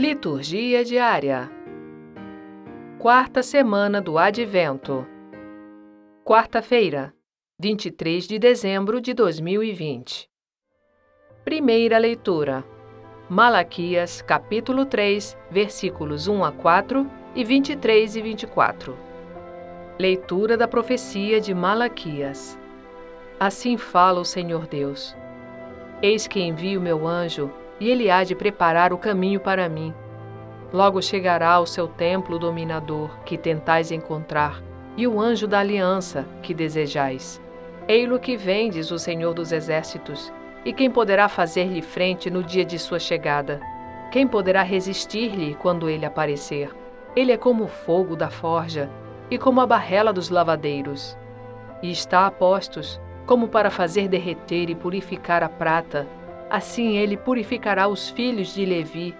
Liturgia diária. Quarta semana do Advento. Quarta-feira, 23 de dezembro de 2020. Primeira leitura. Malaquias, capítulo 3, versículos 1 a 4 e 23 e 24. Leitura da profecia de Malaquias. Assim fala o Senhor Deus: Eis que envio meu anjo e ele há de preparar o caminho para mim. Logo chegará ao seu templo dominador, que tentais encontrar, e o anjo da aliança, que desejais. Ei-lo que vem, diz o Senhor dos Exércitos, e quem poderá fazer-lhe frente no dia de sua chegada? Quem poderá resistir-lhe quando ele aparecer? Ele é como o fogo da forja e como a barrela dos lavadeiros. E está a postos, como para fazer derreter e purificar a prata, Assim ele purificará os filhos de Levi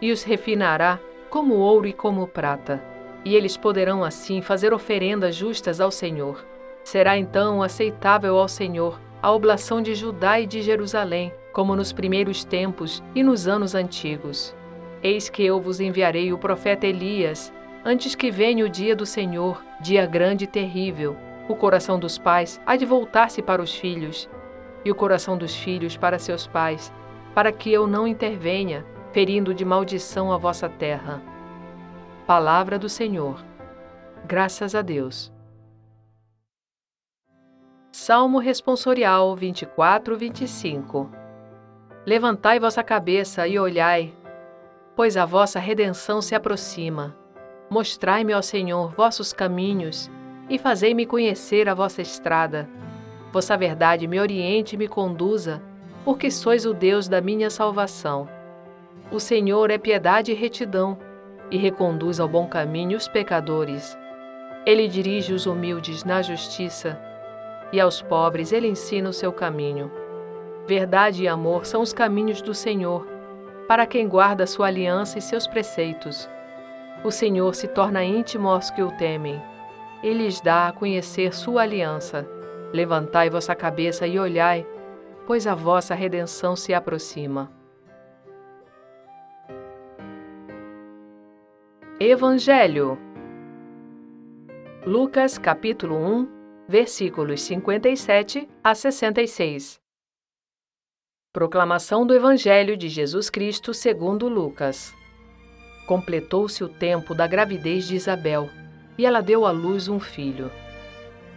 e os refinará como ouro e como prata. E eles poderão assim fazer oferendas justas ao Senhor. Será então aceitável ao Senhor a oblação de Judá e de Jerusalém, como nos primeiros tempos e nos anos antigos. Eis que eu vos enviarei o profeta Elias, antes que venha o dia do Senhor, dia grande e terrível. O coração dos pais há de voltar-se para os filhos, e o coração dos filhos para seus pais, para que eu não intervenha, ferindo de maldição a vossa terra. Palavra do Senhor. Graças a Deus. Salmo Responsorial 24, 25 Levantai vossa cabeça e olhai, pois a vossa redenção se aproxima. Mostrai-me, ó Senhor, vossos caminhos, e fazei-me conhecer a vossa estrada vossa verdade me oriente e me conduza, porque sois o Deus da minha salvação. O Senhor é piedade e retidão, e reconduz ao bom caminho os pecadores. Ele dirige os humildes na justiça, e aos pobres ele ensina o seu caminho. Verdade e amor são os caminhos do Senhor, para quem guarda sua aliança e seus preceitos. O Senhor se torna íntimo aos que o temem. Ele lhes dá a conhecer sua aliança. Levantai vossa cabeça e olhai, pois a vossa redenção se aproxima. Evangelho Lucas capítulo 1, versículos 57 a 66 Proclamação do Evangelho de Jesus Cristo segundo Lucas Completou-se o tempo da gravidez de Isabel, e ela deu à luz um filho.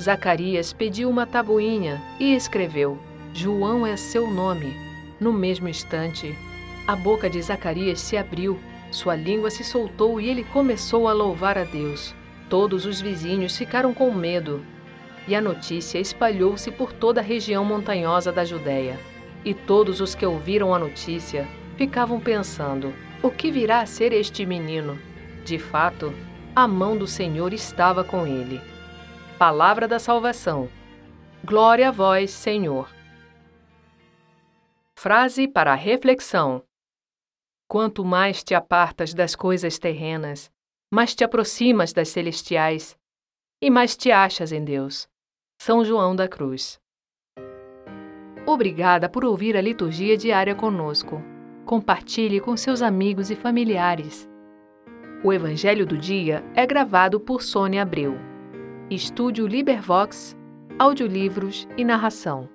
Zacarias pediu uma tabuinha e escreveu: João é seu nome. No mesmo instante, a boca de Zacarias se abriu, sua língua se soltou e ele começou a louvar a Deus. Todos os vizinhos ficaram com medo, e a notícia espalhou-se por toda a região montanhosa da Judéia. E todos os que ouviram a notícia ficavam pensando: o que virá a ser este menino? De fato, a mão do Senhor estava com ele. Palavra da salvação. Glória a vós, Senhor. Frase para reflexão: Quanto mais te apartas das coisas terrenas, mais te aproximas das celestiais e mais te achas em Deus. São João da Cruz. Obrigada por ouvir a liturgia diária conosco. Compartilhe com seus amigos e familiares. O Evangelho do Dia é gravado por Sônia Abreu. Estúdio Libervox, audiolivros e narração.